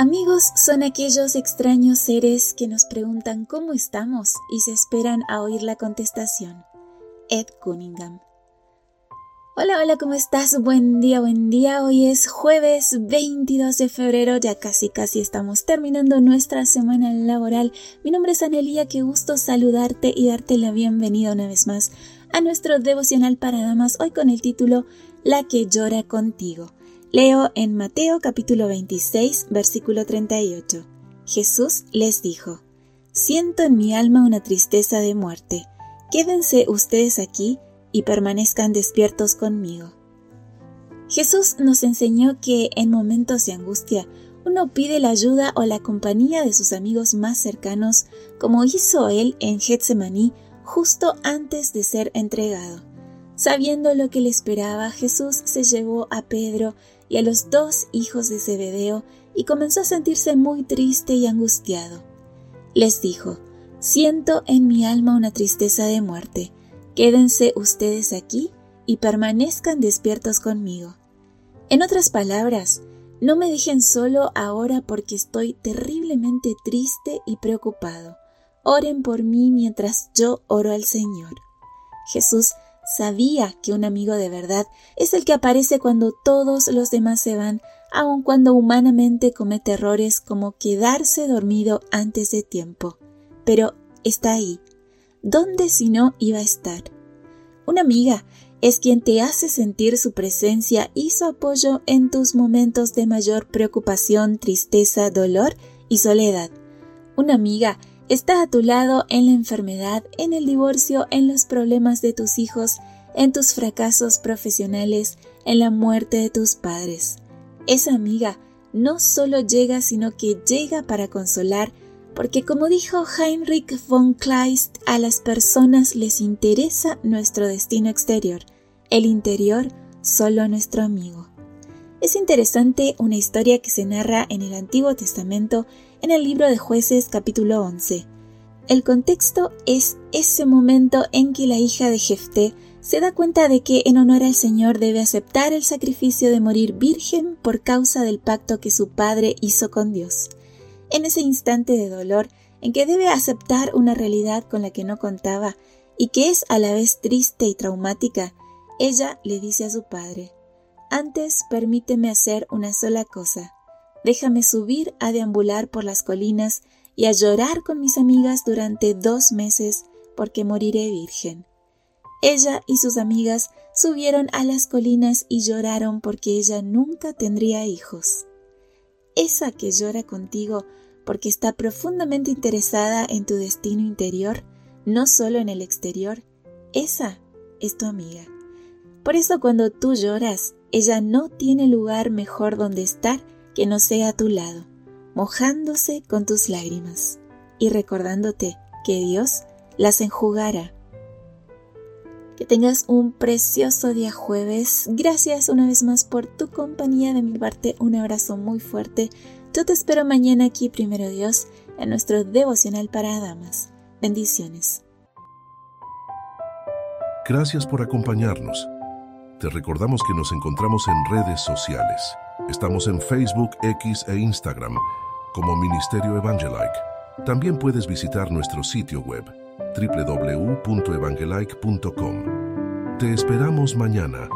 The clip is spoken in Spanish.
Amigos son aquellos extraños seres que nos preguntan cómo estamos y se esperan a oír la contestación. Ed Cunningham. Hola, hola, ¿cómo estás? Buen día, buen día. Hoy es jueves 22 de febrero, ya casi casi estamos terminando nuestra semana laboral. Mi nombre es Anelia, qué gusto saludarte y darte la bienvenida una vez más a nuestro devocional para damas, hoy con el título La que llora contigo. Leo en Mateo capítulo 26, versículo 38. Jesús les dijo, Siento en mi alma una tristeza de muerte. Quédense ustedes aquí y permanezcan despiertos conmigo. Jesús nos enseñó que en momentos de angustia uno pide la ayuda o la compañía de sus amigos más cercanos, como hizo él en Getsemaní justo antes de ser entregado. Sabiendo lo que le esperaba, Jesús se llevó a Pedro y a los dos hijos de Zebedeo y comenzó a sentirse muy triste y angustiado. Les dijo, Siento en mi alma una tristeza de muerte. Quédense ustedes aquí y permanezcan despiertos conmigo. En otras palabras, no me dejen solo ahora porque estoy terriblemente triste y preocupado. Oren por mí mientras yo oro al Señor. Jesús sabía que un amigo de verdad es el que aparece cuando todos los demás se van, aun cuando humanamente comete errores como quedarse dormido antes de tiempo. Pero está ahí. ¿Dónde si no iba a estar? Una amiga es quien te hace sentir su presencia y su apoyo en tus momentos de mayor preocupación, tristeza, dolor y soledad. Una amiga Está a tu lado en la enfermedad, en el divorcio, en los problemas de tus hijos, en tus fracasos profesionales, en la muerte de tus padres. Esa amiga no solo llega, sino que llega para consolar, porque como dijo Heinrich von Kleist, a las personas les interesa nuestro destino exterior, el interior solo nuestro amigo. Es interesante una historia que se narra en el Antiguo Testamento en el libro de jueces capítulo 11. El contexto es ese momento en que la hija de Jefté se da cuenta de que en honor al Señor debe aceptar el sacrificio de morir virgen por causa del pacto que su padre hizo con Dios. En ese instante de dolor en que debe aceptar una realidad con la que no contaba y que es a la vez triste y traumática, ella le dice a su padre, antes permíteme hacer una sola cosa, déjame subir a deambular por las colinas y a llorar con mis amigas durante dos meses porque moriré virgen. Ella y sus amigas subieron a las colinas y lloraron porque ella nunca tendría hijos. Esa que llora contigo porque está profundamente interesada en tu destino interior, no solo en el exterior, esa es tu amiga. Por eso cuando tú lloras, ella no tiene lugar mejor donde estar que no sea a tu lado, mojándose con tus lágrimas y recordándote que Dios las enjugará. Que tengas un precioso día jueves. Gracias una vez más por tu compañía. De mi parte, un abrazo muy fuerte. Yo te espero mañana aquí, primero Dios, en nuestro devocional para damas. Bendiciones. Gracias por acompañarnos. Te recordamos que nos encontramos en redes sociales. Estamos en Facebook, X e Instagram como Ministerio Evangelike. También puedes visitar nuestro sitio web www.evangelike.com. Te esperamos mañana